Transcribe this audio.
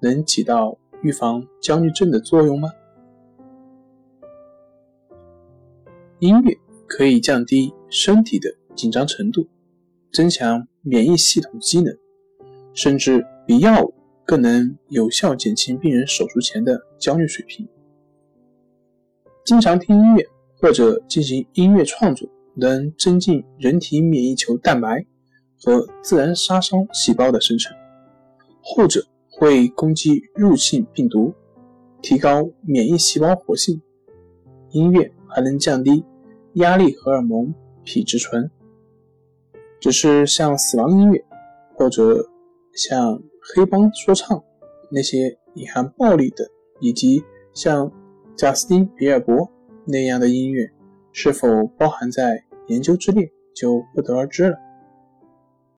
能起到预防焦虑症的作用吗？音乐可以降低身体的紧张程度，增强免疫系统机能，甚至比药物更能有效减轻病人手术前的焦虑水平。经常听音乐或者进行音乐创作，能增进人体免疫球蛋白和自然杀伤细胞的生成。后者会攻击入侵病毒，提高免疫细胞活性。音乐还能降低压力荷尔蒙皮质醇。只是像死亡音乐或者像黑帮说唱那些隐含暴力的，以及像贾斯汀·比尔博那样的音乐，是否包含在研究之列，就不得而知了。